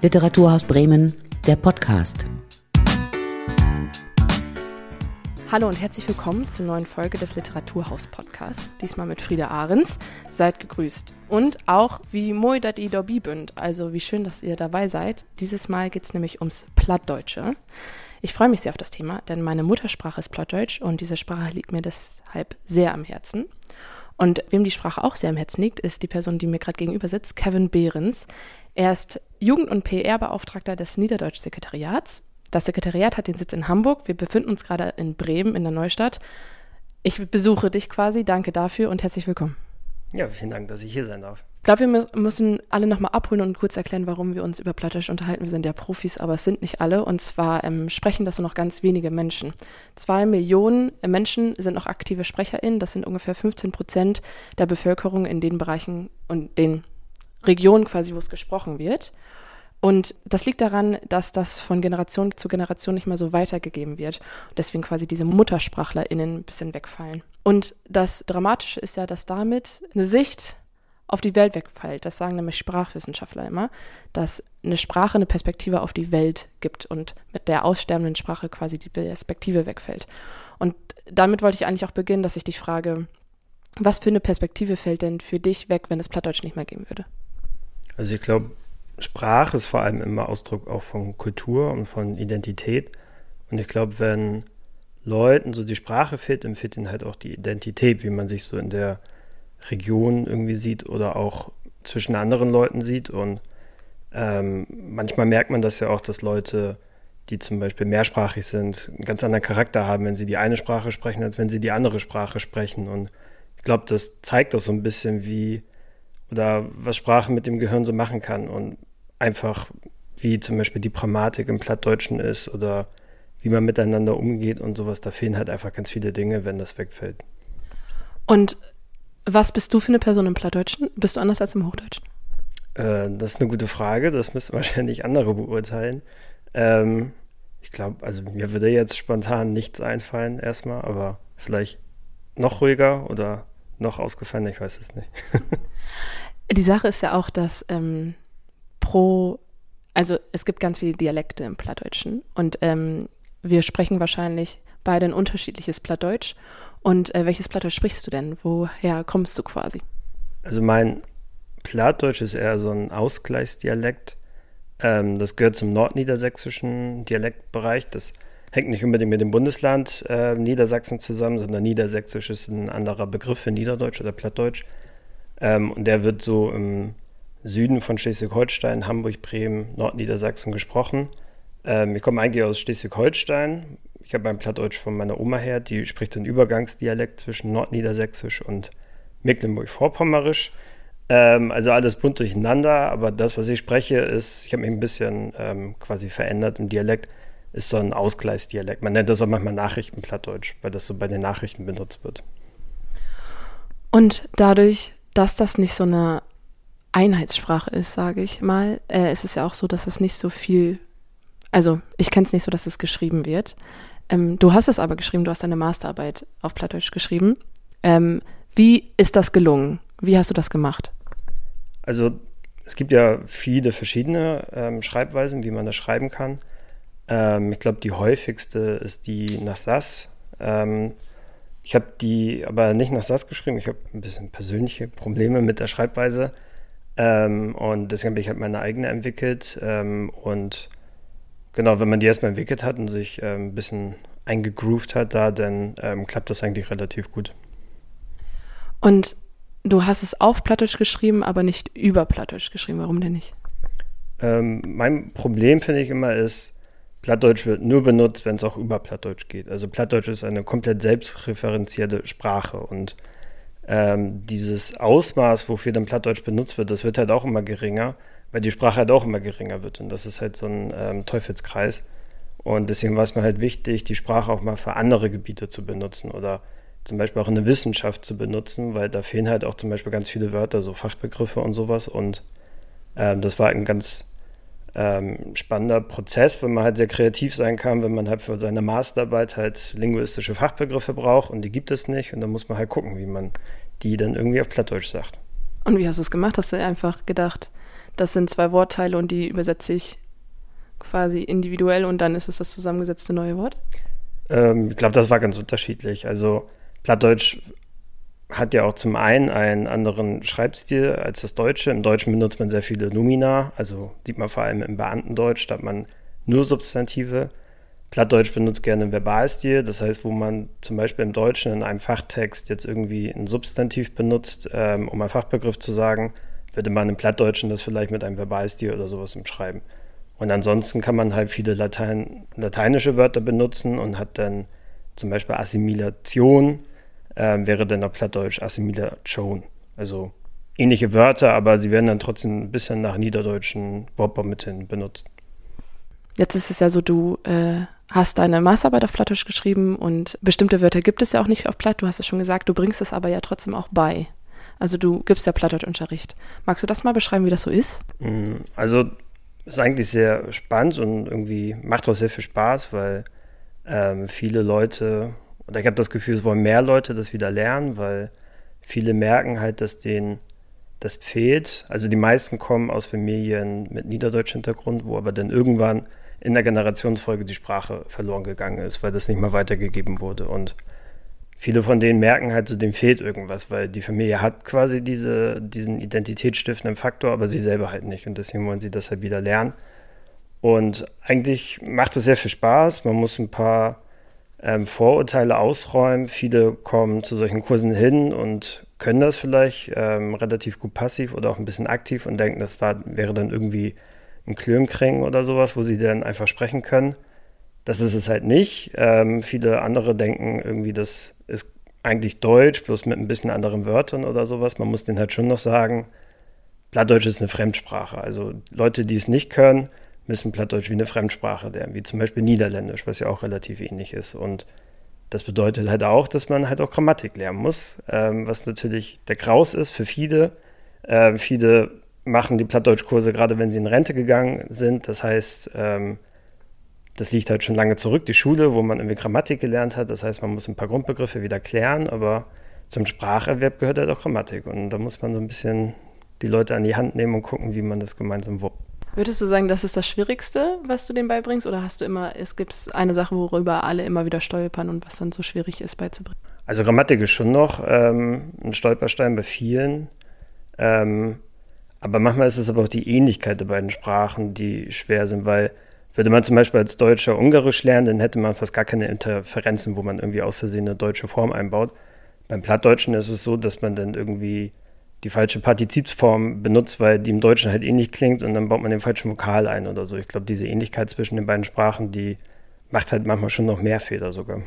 Literaturhaus Bremen, der Podcast. Hallo und herzlich willkommen zur neuen Folge des Literaturhaus Podcasts. Diesmal mit Frieda Ahrens. Seid gegrüßt. Und auch wie moi dat i dobi bünd. Also wie schön, dass ihr dabei seid. Dieses Mal geht es nämlich ums Plattdeutsche. Ich freue mich sehr auf das Thema, denn meine Muttersprache ist Plattdeutsch und diese Sprache liegt mir deshalb sehr am Herzen. Und wem die Sprache auch sehr am Herzen liegt, ist die Person, die mir gerade gegenüber sitzt, Kevin Behrens. Er ist Jugend- und PR-Beauftragter des Niederdeutsch-Sekretariats. Das Sekretariat hat den Sitz in Hamburg. Wir befinden uns gerade in Bremen in der Neustadt. Ich besuche dich quasi. Danke dafür und herzlich willkommen. Ja, vielen Dank, dass ich hier sein darf. Ich glaube, wir müssen alle nochmal abholen und kurz erklären, warum wir uns über Plattdeutsch unterhalten. Wir sind ja Profis, aber es sind nicht alle. Und zwar ähm, sprechen das nur noch ganz wenige Menschen. Zwei Millionen Menschen sind noch aktive SprecherInnen. Das sind ungefähr 15 Prozent der Bevölkerung in den Bereichen und den Region quasi, wo es gesprochen wird. Und das liegt daran, dass das von Generation zu Generation nicht mehr so weitergegeben wird. Und deswegen quasi diese MuttersprachlerInnen ein bisschen wegfallen. Und das Dramatische ist ja, dass damit eine Sicht auf die Welt wegfällt. Das sagen nämlich Sprachwissenschaftler immer, dass eine Sprache eine Perspektive auf die Welt gibt und mit der aussterbenden Sprache quasi die Perspektive wegfällt. Und damit wollte ich eigentlich auch beginnen, dass ich dich frage, was für eine Perspektive fällt denn für dich weg, wenn es Plattdeutsch nicht mehr geben würde? Also ich glaube, Sprache ist vor allem immer Ausdruck auch von Kultur und von Identität. Und ich glaube, wenn Leuten so die Sprache fehlt, dann fehlt ihnen halt auch die Identität, wie man sich so in der Region irgendwie sieht oder auch zwischen anderen Leuten sieht. Und ähm, manchmal merkt man das ja auch, dass Leute, die zum Beispiel mehrsprachig sind, einen ganz anderen Charakter haben, wenn sie die eine Sprache sprechen, als wenn sie die andere Sprache sprechen. Und ich glaube, das zeigt auch so ein bisschen, wie oder was Sprache mit dem Gehirn so machen kann und einfach wie zum Beispiel die Grammatik im Plattdeutschen ist oder wie man miteinander umgeht und sowas, da fehlen halt einfach ganz viele Dinge, wenn das wegfällt. Und was bist du für eine Person im Plattdeutschen? Bist du anders als im Hochdeutschen? Äh, das ist eine gute Frage, das müssen wahrscheinlich andere beurteilen. Ähm, ich glaube, also mir würde jetzt spontan nichts einfallen erstmal, aber vielleicht noch ruhiger oder noch ausgefallen, ich weiß es nicht. Die Sache ist ja auch, dass ähm, pro, also es gibt ganz viele Dialekte im Plattdeutschen und ähm, wir sprechen wahrscheinlich beide ein unterschiedliches Plattdeutsch. Und äh, welches Plattdeutsch sprichst du denn? Woher kommst du quasi? Also mein Plattdeutsch ist eher so ein Ausgleichsdialekt. Ähm, das gehört zum nordniedersächsischen Dialektbereich. Das hängt nicht unbedingt mit dem Bundesland äh, Niedersachsen zusammen, sondern Niedersächsisch ist ein anderer Begriff für Niederdeutsch oder Plattdeutsch. Ähm, und der wird so im Süden von Schleswig-Holstein, Hamburg, Bremen, Nordniedersachsen gesprochen. Ähm, ich komme eigentlich aus Schleswig-Holstein. Ich habe mein Plattdeutsch von meiner Oma her, die spricht einen Übergangsdialekt zwischen Nordniedersächsisch und Mecklenburg-Vorpommerisch. Ähm, also alles bunt durcheinander, aber das, was ich spreche, ist, ich habe mich ein bisschen ähm, quasi verändert im Dialekt ist so ein Ausgleichsdialekt. Man nennt das auch manchmal Nachrichtenplattdeutsch, weil das so bei den Nachrichten benutzt wird. Und dadurch, dass das nicht so eine Einheitssprache ist, sage ich mal, äh, ist es ja auch so, dass das nicht so viel, also ich kenne es nicht so, dass es geschrieben wird. Ähm, du hast es aber geschrieben, du hast deine Masterarbeit auf Plattdeutsch geschrieben. Ähm, wie ist das gelungen? Wie hast du das gemacht? Also es gibt ja viele verschiedene ähm, Schreibweisen, wie man das schreiben kann. Ähm, ich glaube, die häufigste ist die nach SAS. Ähm, ich habe die aber nicht nach SAS geschrieben. Ich habe ein bisschen persönliche Probleme mit der Schreibweise. Ähm, und deswegen habe ich halt meine eigene entwickelt. Und genau, wenn man die erstmal entwickelt hat und sich ähm, ein bisschen eingegroovt hat da, dann ähm, klappt das eigentlich relativ gut. Und du hast es auf Plattdeutsch geschrieben, aber nicht über Plattdeutsch geschrieben. Warum denn nicht? mein Problem, finde ich immer, ist, Plattdeutsch wird nur benutzt, wenn es auch über Plattdeutsch geht. Also Plattdeutsch ist eine komplett selbstreferenzierte Sprache und ähm, dieses Ausmaß, wofür dann Plattdeutsch benutzt wird, das wird halt auch immer geringer, weil die Sprache halt auch immer geringer wird und das ist halt so ein ähm, Teufelskreis. Und deswegen war es mir halt wichtig, die Sprache auch mal für andere Gebiete zu benutzen oder zum Beispiel auch in der Wissenschaft zu benutzen, weil da fehlen halt auch zum Beispiel ganz viele Wörter, so Fachbegriffe und sowas. Und ähm, das war ein ganz ähm, spannender Prozess, wenn man halt sehr kreativ sein kann, wenn man halt für seine Masterarbeit halt linguistische Fachbegriffe braucht und die gibt es nicht und dann muss man halt gucken, wie man die dann irgendwie auf Plattdeutsch sagt. Und wie hast du es gemacht? Hast du einfach gedacht, das sind zwei Wortteile und die übersetze ich quasi individuell und dann ist es das zusammengesetzte neue Wort? Ähm, ich glaube, das war ganz unterschiedlich. Also Plattdeutsch hat ja auch zum einen einen anderen Schreibstil als das Deutsche. Im Deutschen benutzt man sehr viele Numina, also sieht man vor allem im Beamtendeutsch, da hat man nur Substantive. Plattdeutsch benutzt gerne einen Verbalstil, das heißt, wo man zum Beispiel im Deutschen in einem Fachtext jetzt irgendwie ein Substantiv benutzt, ähm, um einen Fachbegriff zu sagen, würde man im Plattdeutschen das vielleicht mit einem Verbalstil oder sowas umschreiben. Und ansonsten kann man halt viele Latein, lateinische Wörter benutzen und hat dann zum Beispiel Assimilation, äh, wäre dann auf Plattdeutsch Assimilation. Also ähnliche Wörter, aber sie werden dann trotzdem ein bisschen nach niederdeutschen Wortbaumitteln benutzt. Jetzt ist es ja so, du äh, hast deine Masterarbeit auf Plattdeutsch geschrieben und bestimmte Wörter gibt es ja auch nicht auf Platt. Du hast es schon gesagt, du bringst es aber ja trotzdem auch bei. Also du gibst ja Plattdeutschunterricht. Magst du das mal beschreiben, wie das so ist? Mm, also ist eigentlich sehr spannend und irgendwie macht auch sehr viel Spaß, weil ähm, viele Leute, oder ich habe das Gefühl, es wollen mehr Leute das wieder lernen, weil viele merken halt, dass denen das fehlt. Also die meisten kommen aus Familien mit niederdeutschem Hintergrund, wo aber dann irgendwann in der Generationsfolge die Sprache verloren gegangen ist, weil das nicht mehr weitergegeben wurde. Und viele von denen merken halt, so dem fehlt irgendwas, weil die Familie hat quasi diese, diesen identitätsstiftenden Faktor, aber sie selber halt nicht. Und deswegen wollen sie das halt wieder lernen. Und eigentlich macht es sehr viel Spaß. Man muss ein paar ähm, Vorurteile ausräumen. Viele kommen zu solchen Kursen hin und können das vielleicht ähm, relativ gut passiv oder auch ein bisschen aktiv und denken, das war, wäre dann irgendwie ein Klönkring oder sowas, wo sie dann einfach sprechen können. Das ist es halt nicht. Ähm, viele andere denken irgendwie, das ist eigentlich Deutsch, bloß mit ein bisschen anderen Wörtern oder sowas. Man muss denen halt schon noch sagen, Plattdeutsch ist eine Fremdsprache. Also Leute, die es nicht können, müssen Plattdeutsch wie eine Fremdsprache lernen, wie zum Beispiel Niederländisch, was ja auch relativ ähnlich ist. Und das bedeutet halt auch, dass man halt auch Grammatik lernen muss, ähm, was natürlich der Graus ist für viele. Äh, viele machen die Plattdeutschkurse gerade, wenn sie in Rente gegangen sind. Das heißt, ähm, das liegt halt schon lange zurück, die Schule, wo man irgendwie Grammatik gelernt hat. Das heißt, man muss ein paar Grundbegriffe wieder klären, aber zum Spracherwerb gehört halt auch Grammatik. Und da muss man so ein bisschen die Leute an die Hand nehmen und gucken, wie man das gemeinsam wuppt. Würdest du sagen, das ist das Schwierigste, was du denen beibringst? Oder hast du immer, es gibt eine Sache, worüber alle immer wieder stolpern und was dann so schwierig ist beizubringen? Also Grammatik ist schon noch ähm, ein Stolperstein bei vielen. Ähm, aber manchmal ist es aber auch die Ähnlichkeit der beiden Sprachen, die schwer sind, weil würde man zum Beispiel als Deutscher Ungarisch lernen, dann hätte man fast gar keine Interferenzen, wo man irgendwie aus Versehen eine deutsche Form einbaut. Beim Plattdeutschen ist es so, dass man dann irgendwie die falsche Partizipsform benutzt, weil die im Deutschen halt ähnlich klingt und dann baut man den falschen Vokal ein oder so. Ich glaube, diese Ähnlichkeit zwischen den beiden Sprachen, die macht halt manchmal schon noch mehr Fehler sogar.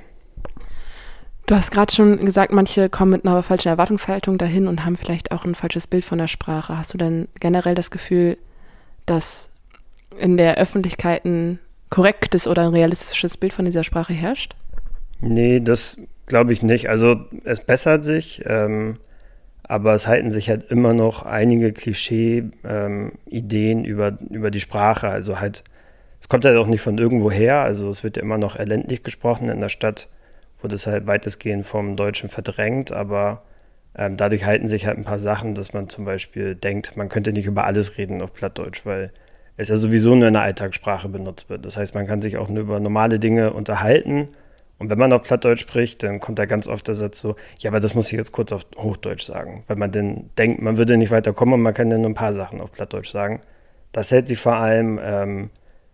Du hast gerade schon gesagt, manche kommen mit einer falschen Erwartungshaltung dahin und haben vielleicht auch ein falsches Bild von der Sprache. Hast du denn generell das Gefühl, dass in der Öffentlichkeit ein korrektes oder ein realistisches Bild von dieser Sprache herrscht? Nee, das glaube ich nicht. Also es bessert sich, ähm, aber es halten sich halt immer noch einige Klischee-Ideen ähm, über, über die Sprache. Also halt, es kommt halt auch nicht von irgendwo her. Also es wird ja immer noch erländlich gesprochen in der Stadt wurde es halt weitestgehend vom Deutschen verdrängt, aber ähm, dadurch halten sich halt ein paar Sachen, dass man zum Beispiel denkt, man könnte nicht über alles reden auf Plattdeutsch, weil es ja sowieso nur in der Alltagssprache benutzt wird. Das heißt, man kann sich auch nur über normale Dinge unterhalten. Und wenn man auf Plattdeutsch spricht, dann kommt da ganz oft der Satz so, ja, aber das muss ich jetzt kurz auf Hochdeutsch sagen, weil man dann denkt, man würde nicht weiterkommen und man kann dann nur ein paar Sachen auf Plattdeutsch sagen. Das hält sich vor allem ähm,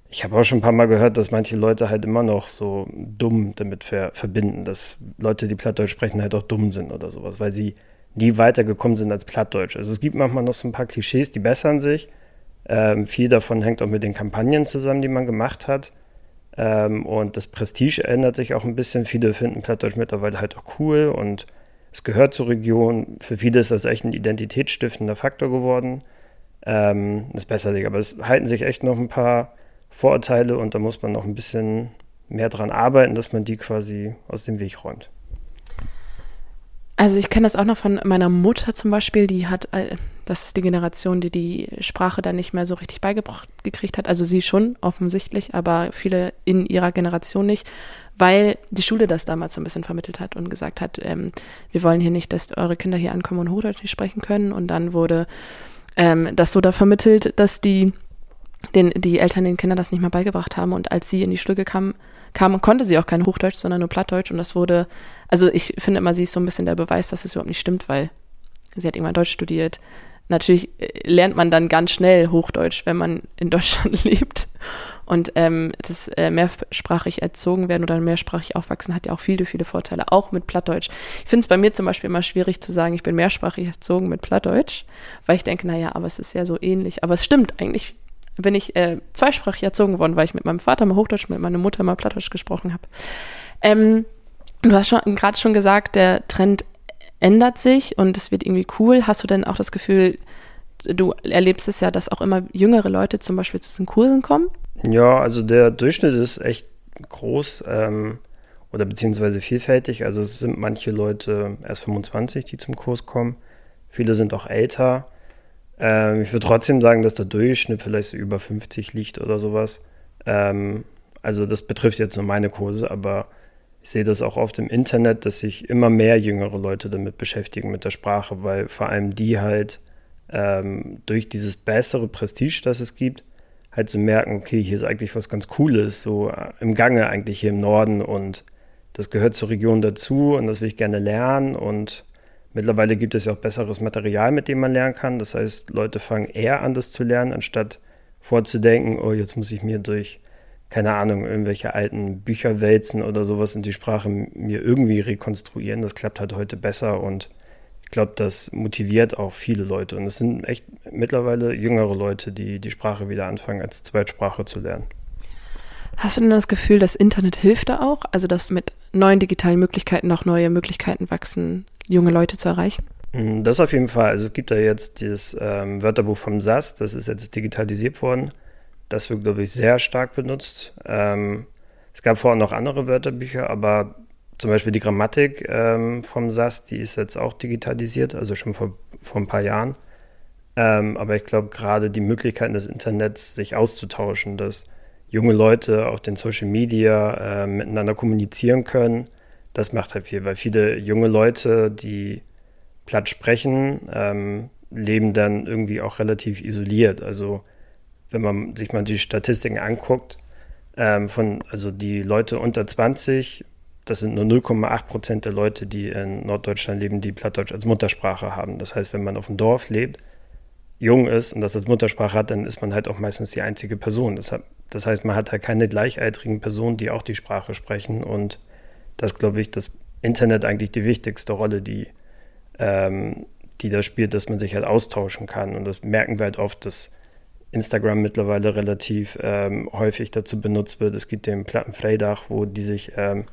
ich habe auch schon ein paar Mal gehört, dass manche Leute halt immer noch so dumm damit ver verbinden, dass Leute, die Plattdeutsch sprechen, halt auch dumm sind oder sowas, weil sie nie weitergekommen sind als Plattdeutsch. Also es gibt manchmal noch so ein paar Klischees, die bessern sich. Ähm, viel davon hängt auch mit den Kampagnen zusammen, die man gemacht hat. Ähm, und das Prestige ändert sich auch ein bisschen. Viele finden Plattdeutsch mittlerweile halt auch cool und es gehört zur Region. Für viele ist das echt ein identitätsstiftender Faktor geworden. Ähm, das bessert sich, aber es halten sich echt noch ein paar Vorurteile und da muss man noch ein bisschen mehr dran arbeiten, dass man die quasi aus dem Weg räumt. Also ich kenne das auch noch von meiner Mutter zum Beispiel, die hat, äh, das ist die Generation, die die Sprache dann nicht mehr so richtig beigebracht gekriegt hat. Also sie schon offensichtlich, aber viele in ihrer Generation nicht, weil die Schule das damals so ein bisschen vermittelt hat und gesagt hat, ähm, wir wollen hier nicht, dass eure Kinder hier ankommen und Hochdeutsch nicht sprechen können. Und dann wurde ähm, das so da vermittelt, dass die, den, die Eltern den Kindern das nicht mehr beigebracht haben. Und als sie in die Schule kam, kam, konnte sie auch kein Hochdeutsch, sondern nur Plattdeutsch. Und das wurde, also ich finde immer, sie ist so ein bisschen der Beweis, dass es überhaupt nicht stimmt, weil sie hat irgendwann Deutsch studiert. Natürlich äh, lernt man dann ganz schnell Hochdeutsch, wenn man in Deutschland lebt. Und ähm, das äh, mehrsprachig erzogen werden oder mehrsprachig aufwachsen hat ja auch viele, viele Vorteile, auch mit Plattdeutsch. Ich finde es bei mir zum Beispiel immer schwierig zu sagen, ich bin mehrsprachig erzogen mit Plattdeutsch, weil ich denke, naja, aber es ist ja so ähnlich. Aber es stimmt, eigentlich bin ich äh, zweisprachig erzogen worden, weil ich mit meinem Vater mal Hochdeutsch, mit meiner Mutter mal Plattdeutsch gesprochen habe. Ähm, du hast schon gerade schon gesagt, der Trend ändert sich und es wird irgendwie cool. Hast du denn auch das Gefühl, du erlebst es ja, dass auch immer jüngere Leute zum Beispiel zu diesen Kursen kommen? Ja, also der Durchschnitt ist echt groß ähm, oder beziehungsweise vielfältig. Also es sind manche Leute erst 25, die zum Kurs kommen. Viele sind auch älter. Ähm, ich würde trotzdem sagen, dass der Durchschnitt vielleicht so über 50 liegt oder sowas. Ähm, also das betrifft jetzt nur meine Kurse, aber ich sehe das auch oft im Internet, dass sich immer mehr jüngere Leute damit beschäftigen mit der Sprache, weil vor allem die halt ähm, durch dieses bessere Prestige, das es gibt, halt zu so merken, okay, hier ist eigentlich was ganz Cooles, so äh, im Gange eigentlich hier im Norden und das gehört zur Region dazu und das will ich gerne lernen und mittlerweile gibt es ja auch besseres Material, mit dem man lernen kann. Das heißt, Leute fangen eher an, das zu lernen, anstatt vorzudenken, oh, jetzt muss ich mir durch, keine Ahnung, irgendwelche alten Bücher wälzen oder sowas und die Sprache mir irgendwie rekonstruieren. Das klappt halt heute besser und ich glaube, das motiviert auch viele Leute. Und es sind echt mittlerweile jüngere Leute, die die Sprache wieder anfangen, als Zweitsprache zu lernen. Hast du denn das Gefühl, das Internet hilft da auch? Also, dass mit neuen digitalen Möglichkeiten noch neue Möglichkeiten wachsen, junge Leute zu erreichen? Mm, das auf jeden Fall. Also es gibt da jetzt das ähm, Wörterbuch vom SAS, das ist jetzt digitalisiert worden. Das wird, glaube ich, sehr stark benutzt. Ähm, es gab vorher noch andere Wörterbücher, aber zum Beispiel die Grammatik ähm, vom SAS, die ist jetzt auch digitalisiert, also schon vor, vor ein paar Jahren. Ähm, aber ich glaube, gerade die Möglichkeiten des Internets, sich auszutauschen, dass junge Leute auf den Social Media äh, miteinander kommunizieren können, das macht halt viel, weil viele junge Leute, die platt sprechen, ähm, leben dann irgendwie auch relativ isoliert. Also wenn man sich mal die Statistiken anguckt, ähm, von, also die Leute unter 20 das sind nur 0,8 Prozent der Leute, die in Norddeutschland leben, die Plattdeutsch als Muttersprache haben. Das heißt, wenn man auf dem Dorf lebt, jung ist und das als Muttersprache hat, dann ist man halt auch meistens die einzige Person. Das, hat, das heißt, man hat halt keine gleichaltrigen Personen, die auch die Sprache sprechen. Und das glaube ich, das Internet eigentlich die wichtigste Rolle, die, ähm, die da spielt, dass man sich halt austauschen kann. Und das merken wir halt oft, dass Instagram mittlerweile relativ ähm, häufig dazu benutzt wird. Es gibt den Plattenfreidach, wo die sich ähm,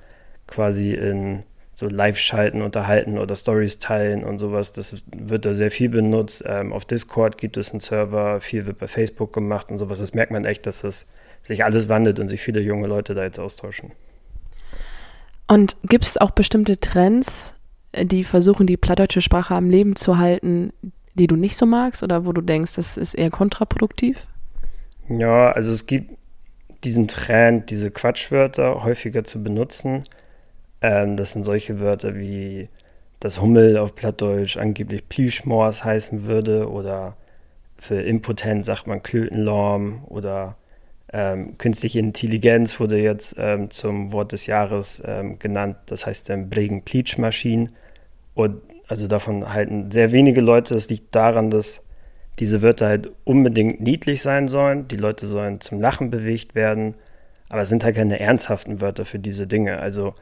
quasi in so Live-Schalten unterhalten oder Stories teilen und sowas. Das wird da sehr viel benutzt. Ähm, auf Discord gibt es einen Server, viel wird bei Facebook gemacht und sowas. Das merkt man echt, dass das sich alles wandelt und sich viele junge Leute da jetzt austauschen. Und gibt es auch bestimmte Trends, die versuchen, die plattdeutsche Sprache am Leben zu halten, die du nicht so magst oder wo du denkst, das ist eher kontraproduktiv? Ja, also es gibt diesen Trend, diese Quatschwörter häufiger zu benutzen. Ähm, das sind solche Wörter wie das Hummel auf Plattdeutsch angeblich Plüschmors heißen würde oder für impotent sagt man Klötenlorm oder ähm, künstliche Intelligenz wurde jetzt ähm, zum Wort des Jahres ähm, genannt. Das heißt dann Bregen Pleatschmaschinen. Und also davon halten sehr wenige Leute. Das liegt daran, dass diese Wörter halt unbedingt niedlich sein sollen. Die Leute sollen zum Lachen bewegt werden. Aber es sind halt keine ernsthaften Wörter für diese Dinge. Also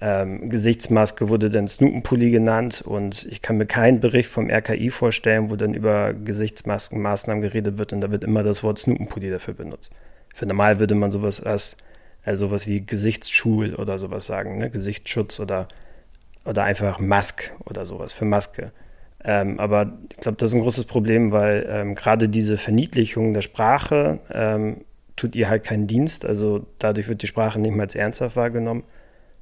ähm, Gesichtsmaske wurde dann Snoopenpulli genannt und ich kann mir keinen Bericht vom RKI vorstellen, wo dann über Gesichtsmaskenmaßnahmen geredet wird und da wird immer das Wort Snoopenpulli dafür benutzt. Für normal würde man sowas als also sowas wie Gesichtsschul oder sowas sagen, ne? Gesichtsschutz oder, oder einfach Mask oder sowas für Maske. Ähm, aber ich glaube, das ist ein großes Problem, weil ähm, gerade diese Verniedlichung der Sprache ähm, tut ihr halt keinen Dienst. Also dadurch wird die Sprache nicht mehr als ernsthaft wahrgenommen.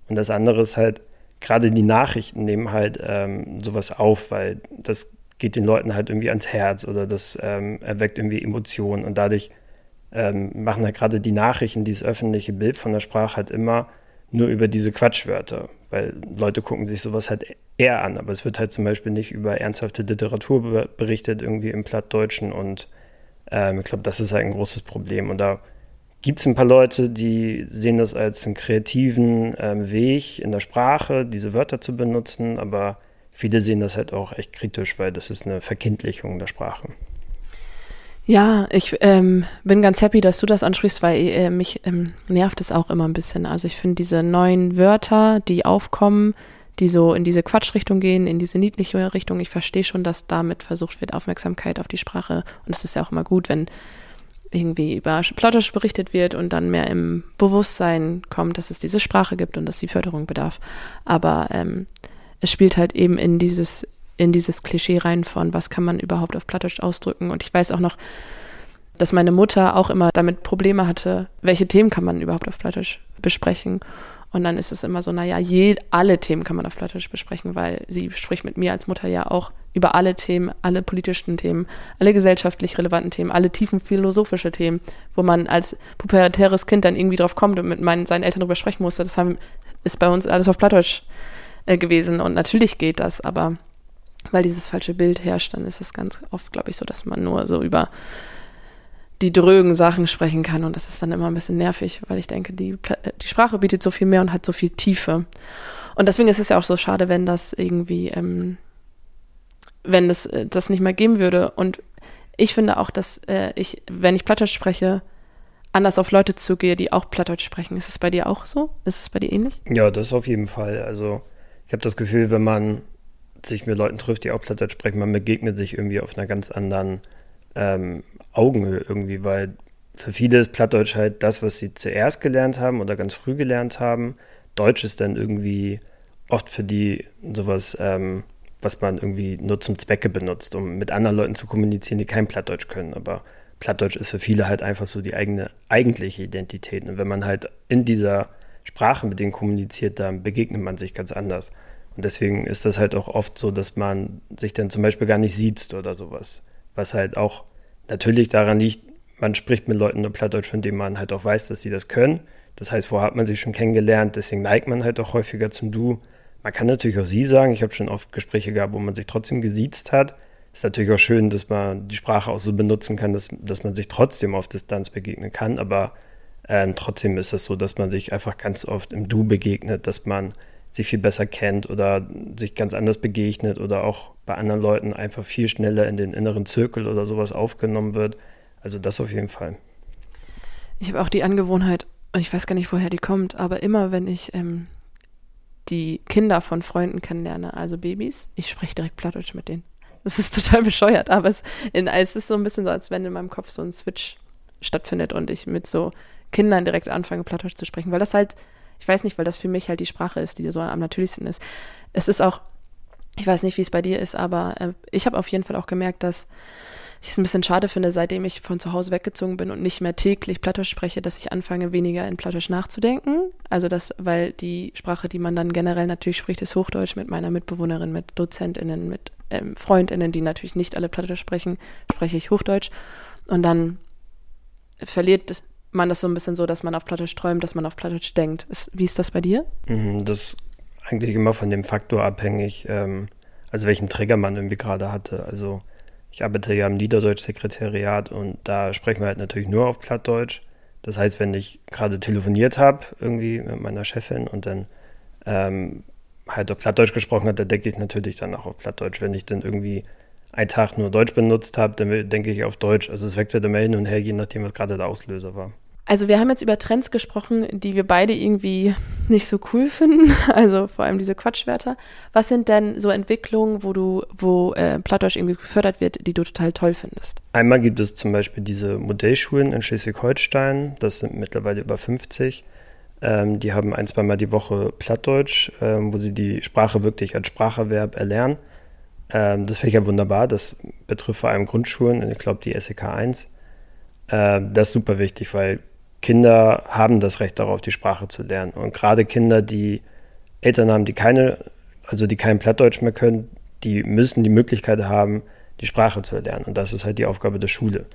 Und das andere ist halt, gerade die Nachrichten nehmen halt ähm, sowas auf, weil das geht den Leuten halt irgendwie ans Herz oder das ähm, erweckt irgendwie Emotionen und dadurch ähm, machen halt gerade die Nachrichten, dieses öffentliche Bild von der Sprache halt immer nur über diese Quatschwörter, weil Leute gucken sich sowas halt eher an. Aber es wird halt zum Beispiel nicht über ernsthafte Literatur berichtet, irgendwie im Plattdeutschen. Und ähm, ich glaube, das ist halt ein großes Problem. Und da gibt es ein paar Leute, die sehen das als einen kreativen ähm, Weg in der Sprache, diese Wörter zu benutzen. Aber viele sehen das halt auch echt kritisch, weil das ist eine Verkindlichung der Sprache. Ja, ich ähm, bin ganz happy, dass du das ansprichst, weil äh, mich ähm, nervt es auch immer ein bisschen. Also ich finde diese neuen Wörter, die aufkommen, die so in diese Quatschrichtung gehen, in diese niedliche Richtung, ich verstehe schon, dass damit versucht wird, Aufmerksamkeit auf die Sprache. Und es ist ja auch immer gut, wenn irgendwie über Plottisch berichtet wird und dann mehr im Bewusstsein kommt, dass es diese Sprache gibt und dass die Förderung bedarf. Aber ähm, es spielt halt eben in dieses in dieses Klischee rein von, was kann man überhaupt auf Plattdeutsch ausdrücken. Und ich weiß auch noch, dass meine Mutter auch immer damit Probleme hatte, welche Themen kann man überhaupt auf Plattdeutsch besprechen. Und dann ist es immer so, naja, je, alle Themen kann man auf Plattdeutsch besprechen, weil sie spricht mit mir als Mutter ja auch über alle Themen, alle politischen Themen, alle gesellschaftlich relevanten Themen, alle tiefen philosophische Themen, wo man als pubertäres Kind dann irgendwie drauf kommt und mit meinen, seinen Eltern darüber sprechen musste. Das haben, ist bei uns alles auf Plattdeutsch äh, gewesen. Und natürlich geht das, aber weil dieses falsche Bild herrscht, dann ist es ganz oft, glaube ich, so, dass man nur so über die drögen Sachen sprechen kann und das ist dann immer ein bisschen nervig, weil ich denke, die, die Sprache bietet so viel mehr und hat so viel Tiefe. Und deswegen ist es ja auch so schade, wenn das irgendwie, ähm, wenn es das, das nicht mehr geben würde. Und ich finde auch, dass äh, ich, wenn ich Plattdeutsch spreche, anders auf Leute zugehe, die auch Plattdeutsch sprechen. Ist es bei dir auch so? Ist es bei dir ähnlich? Ja, das auf jeden Fall. Also ich habe das Gefühl, wenn man sich mit Leuten trifft, die auch Plattdeutsch sprechen, man begegnet sich irgendwie auf einer ganz anderen ähm, Augenhöhe irgendwie, weil für viele ist Plattdeutsch halt das, was sie zuerst gelernt haben oder ganz früh gelernt haben. Deutsch ist dann irgendwie oft für die sowas, ähm, was man irgendwie nur zum Zwecke benutzt, um mit anderen Leuten zu kommunizieren, die kein Plattdeutsch können. Aber Plattdeutsch ist für viele halt einfach so die eigene eigentliche Identität. Und wenn man halt in dieser Sprache mit denen kommuniziert, dann begegnet man sich ganz anders. Und deswegen ist das halt auch oft so, dass man sich dann zum Beispiel gar nicht sieht oder sowas. Was halt auch natürlich daran liegt, man spricht mit Leuten nur Plattdeutsch, von denen man halt auch weiß, dass sie das können. Das heißt, vorher hat man sich schon kennengelernt, deswegen neigt man halt auch häufiger zum Du. Man kann natürlich auch Sie sagen. Ich habe schon oft Gespräche gehabt, wo man sich trotzdem gesiezt hat. Ist natürlich auch schön, dass man die Sprache auch so benutzen kann, dass, dass man sich trotzdem auf Distanz begegnen kann. Aber ähm, trotzdem ist es so, dass man sich einfach ganz oft im Du begegnet, dass man sich viel besser kennt oder sich ganz anders begegnet oder auch bei anderen Leuten einfach viel schneller in den inneren Zirkel oder sowas aufgenommen wird. Also das auf jeden Fall. Ich habe auch die Angewohnheit, und ich weiß gar nicht, woher die kommt, aber immer wenn ich ähm, die Kinder von Freunden kennenlerne, also Babys, ich spreche direkt Plattdeutsch mit denen. Das ist total bescheuert, aber es, in, es ist so ein bisschen so, als wenn in meinem Kopf so ein Switch stattfindet und ich mit so Kindern direkt anfange, Plattdeutsch zu sprechen, weil das halt ich weiß nicht, weil das für mich halt die Sprache ist, die so am natürlichsten ist. Es ist auch, ich weiß nicht, wie es bei dir ist, aber äh, ich habe auf jeden Fall auch gemerkt, dass ich es ein bisschen schade finde, seitdem ich von zu Hause weggezogen bin und nicht mehr täglich Plattdeutsch spreche, dass ich anfange, weniger in Plattdeutsch nachzudenken. Also das, weil die Sprache, die man dann generell natürlich spricht, ist Hochdeutsch mit meiner Mitbewohnerin, mit DozentInnen, mit ähm, FreundInnen, die natürlich nicht alle Plattdeutsch sprechen, spreche ich Hochdeutsch. Und dann verliert man das so ein bisschen so, dass man auf Plattdeutsch träumt, dass man auf Plattdeutsch denkt. Ist, wie ist das bei dir? Mhm, das ist eigentlich immer von dem Faktor abhängig, ähm, also welchen Trigger man irgendwie gerade hatte. Also ich arbeite ja im Niederdeutsch-Sekretariat und da sprechen wir halt natürlich nur auf Plattdeutsch. Das heißt, wenn ich gerade telefoniert habe, irgendwie mit meiner Chefin und dann ähm, halt auf Plattdeutsch gesprochen hat, dann denke ich natürlich dann auch auf Plattdeutsch. Wenn ich dann irgendwie einen Tag nur Deutsch benutzt habe, dann denke ich auf Deutsch. Also es wechselt immer hin und her, je nachdem, was gerade der Auslöser war. Also wir haben jetzt über Trends gesprochen, die wir beide irgendwie nicht so cool finden, also vor allem diese Quatschwörter. Was sind denn so Entwicklungen, wo du, wo äh, Plattdeutsch irgendwie gefördert wird, die du total toll findest? Einmal gibt es zum Beispiel diese Modellschulen in Schleswig-Holstein, das sind mittlerweile über 50. Ähm, die haben ein, zweimal die Woche Plattdeutsch, ähm, wo sie die Sprache wirklich als Spracherwerb erlernen. Ähm, das finde ich ja wunderbar. Das betrifft vor allem Grundschulen, ich glaube die SEK 1. Äh, das ist super wichtig, weil Kinder haben das Recht darauf, die Sprache zu lernen. Und gerade Kinder, die Eltern haben, die keine, also die kein Plattdeutsch mehr können, die müssen die Möglichkeit haben, die Sprache zu erlernen. Und das ist halt die Aufgabe der Schule,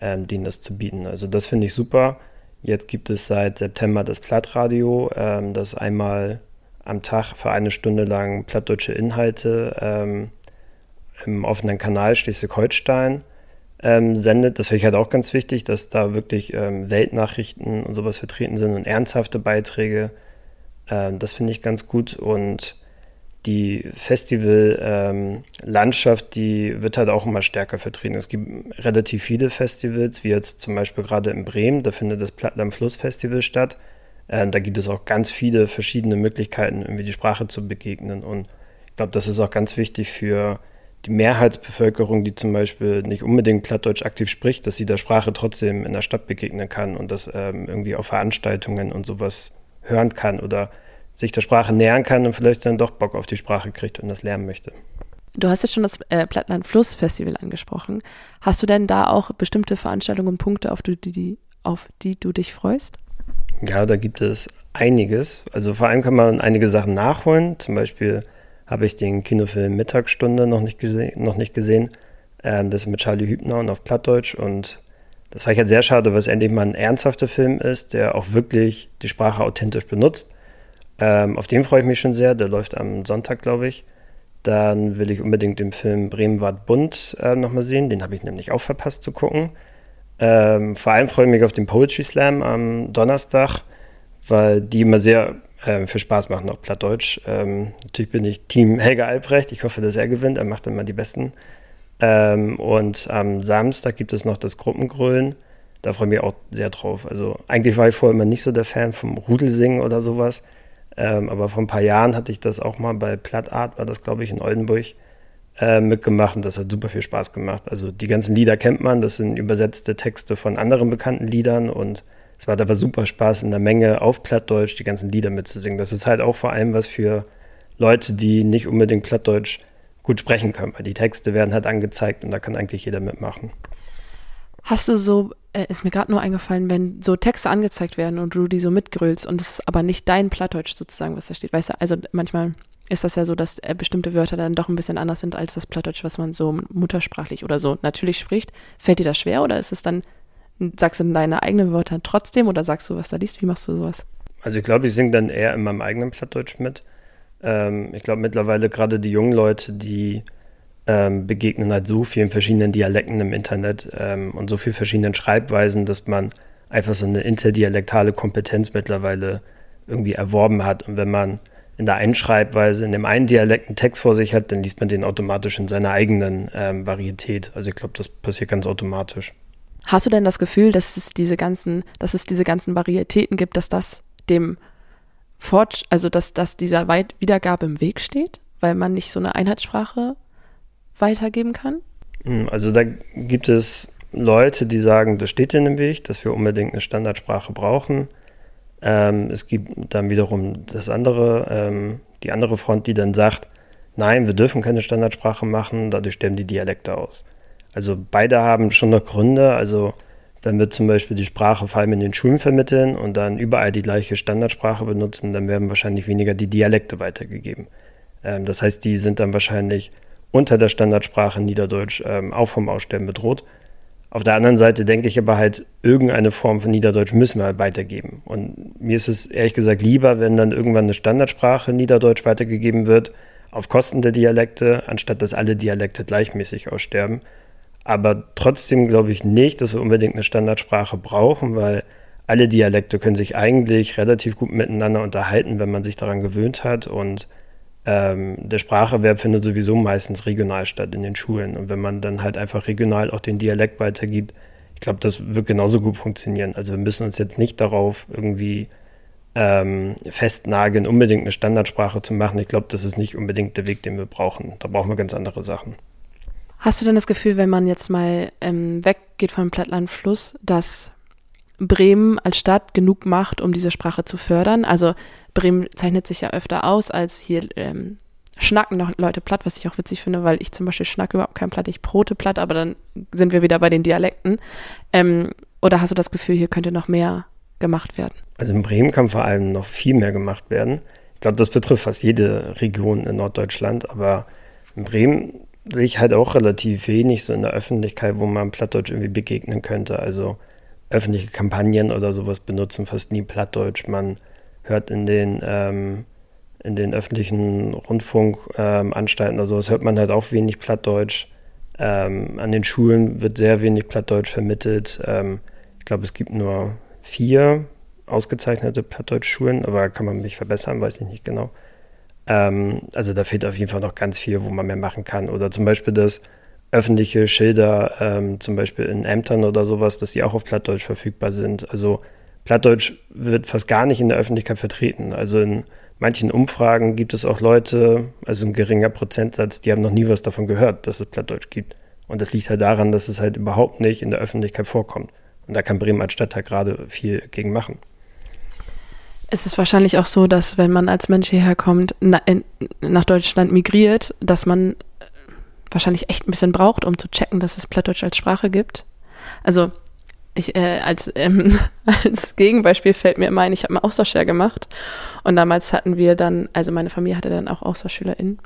ähm, denen das zu bieten. Also das finde ich super. Jetzt gibt es seit September das Plattradio, ähm, das einmal am Tag für eine Stunde lang plattdeutsche Inhalte ähm, im offenen Kanal Schleswig-Holstein ähm, sendet. Das finde ich halt auch ganz wichtig, dass da wirklich ähm, Weltnachrichten und sowas vertreten sind und ernsthafte Beiträge. Ähm, das finde ich ganz gut und die Festivallandschaft, ähm, die wird halt auch immer stärker vertreten. Es gibt relativ viele Festivals, wie jetzt zum Beispiel gerade in Bremen, da findet das Plattland Fluss Festival statt. Ähm, da gibt es auch ganz viele verschiedene Möglichkeiten, irgendwie die Sprache zu begegnen. Und ich glaube, das ist auch ganz wichtig für die Mehrheitsbevölkerung, die zum Beispiel nicht unbedingt Plattdeutsch aktiv spricht, dass sie der Sprache trotzdem in der Stadt begegnen kann und das ähm, irgendwie auf Veranstaltungen und sowas hören kann oder sich der Sprache nähern kann und vielleicht dann doch Bock auf die Sprache kriegt und das lernen möchte. Du hast jetzt schon das äh, Plattland Fluss Festival angesprochen. Hast du denn da auch bestimmte Veranstaltungen und Punkte, auf die, die, auf die du dich freust? Ja, da gibt es einiges. Also vor allem kann man einige Sachen nachholen. Zum Beispiel habe ich den Kinofilm Mittagsstunde noch nicht, gese noch nicht gesehen. Ähm, das ist mit Charlie Hübner und auf Plattdeutsch. Und das war ich halt sehr schade, weil es endlich mal ein ernsthafter Film ist, der auch wirklich die Sprache authentisch benutzt. Ähm, auf den freue ich mich schon sehr. Der läuft am Sonntag, glaube ich. Dann will ich unbedingt den Film Bremen-Wart Bund äh, nochmal sehen. Den habe ich nämlich auch verpasst zu gucken. Ähm, vor allem freue ich mich auf den Poetry Slam am Donnerstag, weil die immer sehr ähm, viel Spaß machen auf Plattdeutsch. Ähm, natürlich bin ich Team Helga Albrecht. Ich hoffe, dass er gewinnt. Er macht immer die Besten. Ähm, und am Samstag gibt es noch das Gruppengrölen. Da freue ich mich auch sehr drauf. Also eigentlich war ich vorher immer nicht so der Fan vom Rudelsingen oder sowas. Ähm, aber vor ein paar Jahren hatte ich das auch mal bei Plattart, war das glaube ich in Oldenburg, äh, mitgemacht und das hat super viel Spaß gemacht. Also die ganzen Lieder kennt man, das sind übersetzte Texte von anderen bekannten Liedern und es macht aber super Spaß, in der Menge auf Plattdeutsch die ganzen Lieder mitzusingen. Das ist halt auch vor allem was für Leute, die nicht unbedingt Plattdeutsch gut sprechen können, weil die Texte werden halt angezeigt und da kann eigentlich jeder mitmachen. Hast du so, äh, ist mir gerade nur eingefallen, wenn so Texte angezeigt werden und du die so mitgrölst und es ist aber nicht dein Plattdeutsch sozusagen, was da steht, weißt du, also manchmal ist das ja so, dass äh, bestimmte Wörter dann doch ein bisschen anders sind als das Plattdeutsch, was man so muttersprachlich oder so natürlich spricht. Fällt dir das schwer oder ist es dann Sagst du deine eigenen Wörter trotzdem oder sagst du, was da liest? Wie machst du sowas? Also ich glaube, ich singe dann eher in meinem eigenen Plattdeutsch mit. Ähm, ich glaube mittlerweile gerade die jungen Leute, die ähm, begegnen halt so vielen verschiedenen Dialekten im Internet ähm, und so vielen verschiedenen Schreibweisen, dass man einfach so eine interdialektale Kompetenz mittlerweile irgendwie erworben hat. Und wenn man in der einen Schreibweise, in dem einen Dialekt einen Text vor sich hat, dann liest man den automatisch in seiner eigenen ähm, Varietät. Also ich glaube, das passiert ganz automatisch. Hast du denn das Gefühl, dass es diese ganzen, dass es diese ganzen Varietäten gibt, dass das dem Fort, also dass, dass dieser Weit Wiedergabe im Weg steht, weil man nicht so eine Einheitssprache weitergeben kann? Hm, also da gibt es Leute, die sagen, das steht in dem Weg, dass wir unbedingt eine Standardsprache brauchen. Ähm, es gibt dann wiederum das andere, ähm, die andere Front, die dann sagt, nein, wir dürfen keine Standardsprache machen, dadurch sterben die Dialekte aus. Also beide haben schon noch Gründe. Also wenn wir zum Beispiel die Sprache vor allem in den Schulen vermitteln und dann überall die gleiche Standardsprache benutzen, dann werden wahrscheinlich weniger die Dialekte weitergegeben. Ähm, das heißt, die sind dann wahrscheinlich unter der Standardsprache Niederdeutsch ähm, auch vom Aussterben bedroht. Auf der anderen Seite denke ich aber halt, irgendeine Form von Niederdeutsch müssen wir halt weitergeben. Und mir ist es ehrlich gesagt lieber, wenn dann irgendwann eine Standardsprache Niederdeutsch weitergegeben wird, auf Kosten der Dialekte, anstatt dass alle Dialekte gleichmäßig aussterben. Aber trotzdem glaube ich nicht, dass wir unbedingt eine Standardsprache brauchen, weil alle Dialekte können sich eigentlich relativ gut miteinander unterhalten, wenn man sich daran gewöhnt hat. Und ähm, der Spracherwerb findet sowieso meistens regional statt in den Schulen. Und wenn man dann halt einfach regional auch den Dialekt weitergibt, ich glaube, das wird genauso gut funktionieren. Also wir müssen uns jetzt nicht darauf irgendwie ähm, festnageln, unbedingt eine Standardsprache zu machen. Ich glaube, das ist nicht unbedingt der Weg, den wir brauchen. Da brauchen wir ganz andere Sachen. Hast du denn das Gefühl, wenn man jetzt mal ähm, weggeht vom Plattlandfluss, dass Bremen als Stadt genug macht, um diese Sprache zu fördern? Also Bremen zeichnet sich ja öfter aus als hier ähm, schnacken noch Leute platt, was ich auch witzig finde, weil ich zum Beispiel schnacke überhaupt kein Platt, ich brote platt, aber dann sind wir wieder bei den Dialekten. Ähm, oder hast du das Gefühl, hier könnte noch mehr gemacht werden? Also in Bremen kann vor allem noch viel mehr gemacht werden. Ich glaube, das betrifft fast jede Region in Norddeutschland, aber in Bremen sehe ich halt auch relativ wenig so in der Öffentlichkeit, wo man Plattdeutsch irgendwie begegnen könnte. Also öffentliche Kampagnen oder sowas benutzen fast nie Plattdeutsch. Man hört in den, ähm, in den öffentlichen Rundfunkanstalten ähm, oder sowas hört man halt auch wenig Plattdeutsch. Ähm, an den Schulen wird sehr wenig Plattdeutsch vermittelt. Ähm, ich glaube, es gibt nur vier ausgezeichnete Plattdeutsch-Schulen, aber kann man mich verbessern, weiß ich nicht genau. Ähm, also da fehlt auf jeden Fall noch ganz viel, wo man mehr machen kann. Oder zum Beispiel das öffentliche Schilder, ähm, zum Beispiel in Ämtern oder sowas, dass die auch auf Plattdeutsch verfügbar sind. Also Plattdeutsch wird fast gar nicht in der Öffentlichkeit vertreten. Also in manchen Umfragen gibt es auch Leute, also ein geringer Prozentsatz, die haben noch nie was davon gehört, dass es Plattdeutsch gibt. Und das liegt halt daran, dass es halt überhaupt nicht in der Öffentlichkeit vorkommt. Und da kann Bremen als Stadtteil gerade viel gegen machen. Es ist wahrscheinlich auch so, dass wenn man als Mensch hierher kommt, na, in, nach Deutschland migriert, dass man wahrscheinlich echt ein bisschen braucht, um zu checken, dass es Plattdeutsch als Sprache gibt. Also ich, äh, als, ähm, als Gegenbeispiel fällt mir immer ein, ich habe einen Austauschjahr gemacht und damals hatten wir dann, also meine Familie hatte dann auch AustauschschülerInnen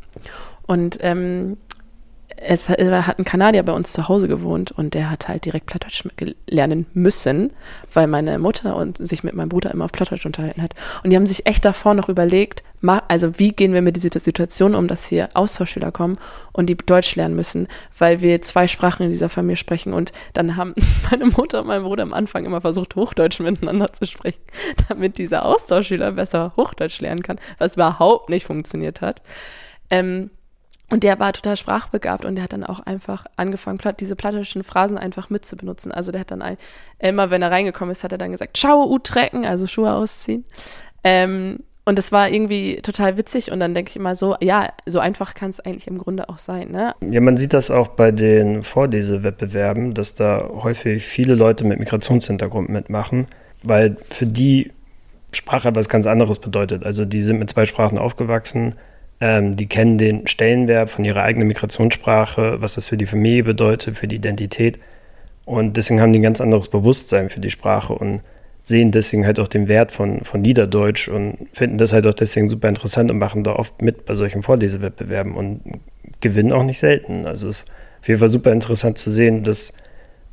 und ähm, es hat ein Kanadier bei uns zu Hause gewohnt und der hat halt direkt Plattdeutsch lernen müssen, weil meine Mutter und sich mit meinem Bruder immer auf Plattdeutsch unterhalten hat. Und die haben sich echt davor noch überlegt, also wie gehen wir mit dieser Situation um, dass hier Austauschschüler kommen und die Deutsch lernen müssen, weil wir zwei Sprachen in dieser Familie sprechen. Und dann haben meine Mutter und mein Bruder am Anfang immer versucht, Hochdeutsch miteinander zu sprechen, damit dieser Austauschschüler besser Hochdeutsch lernen kann, was überhaupt nicht funktioniert hat. Ähm, und der war total sprachbegabt und der hat dann auch einfach angefangen, diese plattischen Phrasen einfach mitzubenutzen. Also der hat dann ein, immer, wenn er reingekommen ist, hat er dann gesagt, Schau, utrecken, also Schuhe ausziehen. Ähm, und das war irgendwie total witzig und dann denke ich immer so, ja, so einfach kann es eigentlich im Grunde auch sein. Ne? Ja, man sieht das auch bei den Vorlesewettbewerben, dass da häufig viele Leute mit Migrationshintergrund mitmachen, weil für die Sprache etwas ganz anderes bedeutet. Also die sind mit zwei Sprachen aufgewachsen, ähm, die kennen den Stellenwert von ihrer eigenen Migrationssprache, was das für die Familie bedeutet, für die Identität. Und deswegen haben die ein ganz anderes Bewusstsein für die Sprache und sehen deswegen halt auch den Wert von, von Niederdeutsch und finden das halt auch deswegen super interessant und machen da oft mit bei solchen Vorlesewettbewerben und gewinnen auch nicht selten. Also es ist auf jeden Fall super interessant zu sehen, dass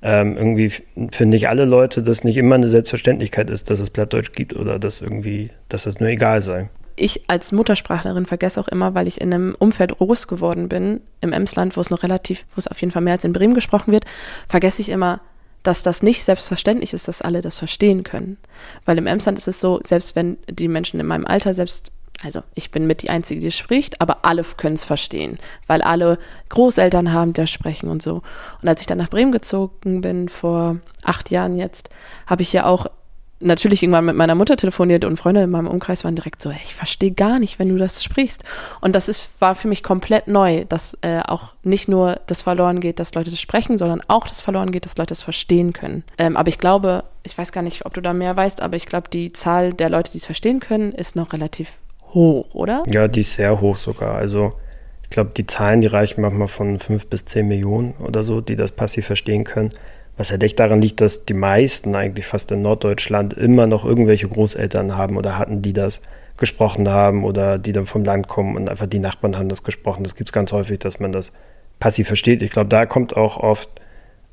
ähm, irgendwie für nicht alle Leute das nicht immer eine Selbstverständlichkeit ist, dass es Plattdeutsch gibt oder dass irgendwie, dass das nur egal sei ich als Muttersprachlerin vergesse auch immer, weil ich in einem Umfeld groß geworden bin, im Emsland, wo es noch relativ, wo es auf jeden Fall mehr als in Bremen gesprochen wird, vergesse ich immer, dass das nicht selbstverständlich ist, dass alle das verstehen können. Weil im Emsland ist es so, selbst wenn die Menschen in meinem Alter selbst also ich bin mit die Einzige, die spricht, aber alle können es verstehen, weil alle Großeltern haben, die das sprechen und so. Und als ich dann nach Bremen gezogen bin, vor acht Jahren jetzt, habe ich ja auch natürlich irgendwann mit meiner Mutter telefoniert und Freunde in meinem Umkreis waren direkt so, ich verstehe gar nicht, wenn du das sprichst. Und das ist, war für mich komplett neu, dass äh, auch nicht nur das verloren geht, dass Leute das sprechen, sondern auch das verloren geht, dass Leute das verstehen können. Ähm, aber ich glaube, ich weiß gar nicht, ob du da mehr weißt, aber ich glaube, die Zahl der Leute, die es verstehen können, ist noch relativ hoch, oder? Ja, die ist sehr hoch sogar. Also ich glaube, die Zahlen, die reichen manchmal von fünf bis zehn Millionen oder so, die das passiv verstehen können. Was halt echt daran liegt, dass die meisten eigentlich fast in Norddeutschland immer noch irgendwelche Großeltern haben oder hatten, die das gesprochen haben oder die dann vom Land kommen und einfach die Nachbarn haben das gesprochen. Das gibt es ganz häufig, dass man das passiv versteht. Ich glaube, da kommt auch oft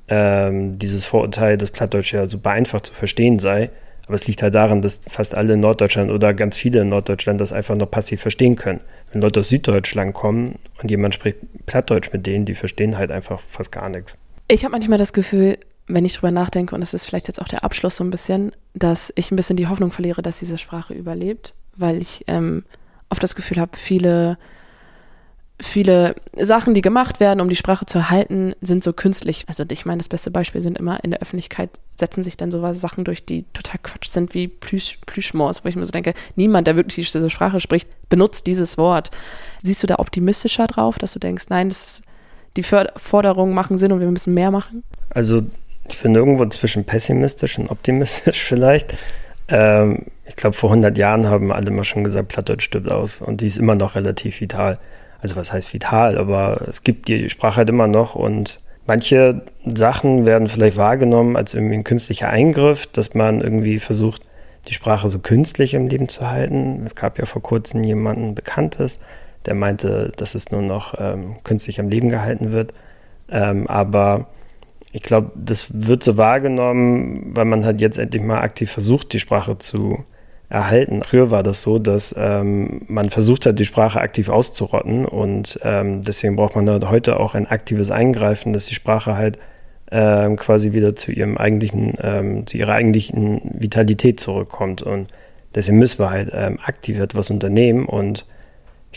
ähm, dieses Vorurteil, dass Plattdeutsch ja super einfach zu verstehen sei. Aber es liegt halt daran, dass fast alle in Norddeutschland oder ganz viele in Norddeutschland das einfach noch passiv verstehen können. Wenn Leute aus Süddeutschland kommen und jemand spricht Plattdeutsch mit denen, die verstehen halt einfach fast gar nichts. Ich habe manchmal das Gefühl, wenn ich drüber nachdenke, und das ist vielleicht jetzt auch der Abschluss so ein bisschen, dass ich ein bisschen die Hoffnung verliere, dass diese Sprache überlebt, weil ich ähm, oft das Gefühl habe, viele, viele Sachen, die gemacht werden, um die Sprache zu erhalten, sind so künstlich. Also ich meine, das beste Beispiel sind immer in der Öffentlichkeit setzen sich dann so Sachen durch, die total Quatsch sind, wie Plüsch, Plüschmors, wo ich mir so denke, niemand, der wirklich diese Sprache spricht, benutzt dieses Wort. Siehst du da optimistischer drauf, dass du denkst, nein, das ist, die Forderungen machen Sinn und wir müssen mehr machen? Also ich bin irgendwo zwischen pessimistisch und optimistisch vielleicht. Ähm, ich glaube, vor 100 Jahren haben alle mal schon gesagt, Plattdeutsch stirbt aus und die ist immer noch relativ vital. Also was heißt vital, aber es gibt die Sprache halt immer noch und manche Sachen werden vielleicht wahrgenommen als irgendwie ein künstlicher Eingriff, dass man irgendwie versucht, die Sprache so künstlich im Leben zu halten. Es gab ja vor kurzem jemanden Bekanntes, der meinte, dass es nur noch ähm, künstlich am Leben gehalten wird. Ähm, aber ich glaube, das wird so wahrgenommen, weil man halt jetzt endlich mal aktiv versucht, die Sprache zu erhalten. Früher war das so, dass ähm, man versucht hat, die Sprache aktiv auszurotten und ähm, deswegen braucht man heute auch ein aktives Eingreifen, dass die Sprache halt ähm, quasi wieder zu ihrem eigentlichen, ähm, zu ihrer eigentlichen Vitalität zurückkommt und deswegen müssen wir halt ähm, aktiv etwas unternehmen und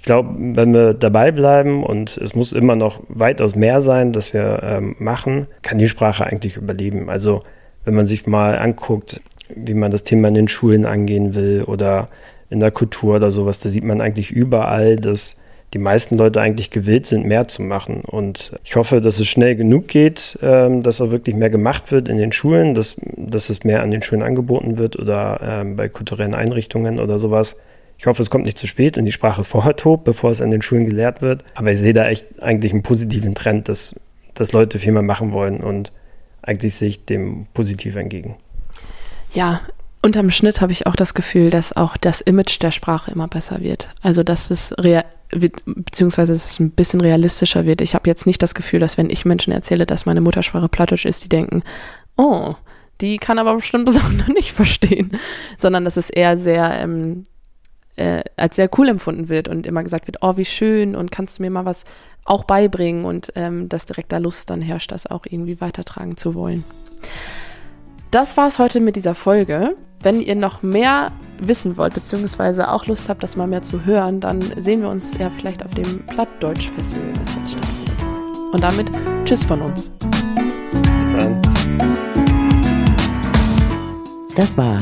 ich glaube, wenn wir dabei bleiben und es muss immer noch weitaus mehr sein, dass wir ähm, machen, kann die Sprache eigentlich überleben. Also wenn man sich mal anguckt, wie man das Thema in den Schulen angehen will oder in der Kultur oder sowas, da sieht man eigentlich überall, dass die meisten Leute eigentlich gewillt sind, mehr zu machen. Und ich hoffe, dass es schnell genug geht, ähm, dass auch wirklich mehr gemacht wird in den Schulen, dass, dass es mehr an den Schulen angeboten wird oder ähm, bei kulturellen Einrichtungen oder sowas. Ich hoffe, es kommt nicht zu spät und die Sprache ist vorher tot, bevor es an den Schulen gelehrt wird. Aber ich sehe da echt eigentlich einen positiven Trend, dass, dass Leute viel mehr machen wollen und eigentlich sehe ich dem positiv entgegen. Ja, unterm Schnitt habe ich auch das Gefühl, dass auch das Image der Sprache immer besser wird. Also, dass es real beziehungsweise dass es ein bisschen realistischer wird. Ich habe jetzt nicht das Gefühl, dass wenn ich Menschen erzähle, dass meine Muttersprache Plattisch ist, die denken, oh, die kann aber bestimmte Sachen noch nicht verstehen, sondern dass es eher sehr ähm, äh, als sehr cool empfunden wird und immer gesagt wird, oh, wie schön und kannst du mir mal was auch beibringen und ähm, dass direkt da Lust dann herrscht, das auch irgendwie weitertragen zu wollen. Das war es heute mit dieser Folge. Wenn ihr noch mehr wissen wollt, beziehungsweise auch Lust habt, das mal mehr zu hören, dann sehen wir uns ja vielleicht auf dem Plattdeutsch-Festival, das jetzt stattfindet. Und damit Tschüss von uns. Bis dann. Das war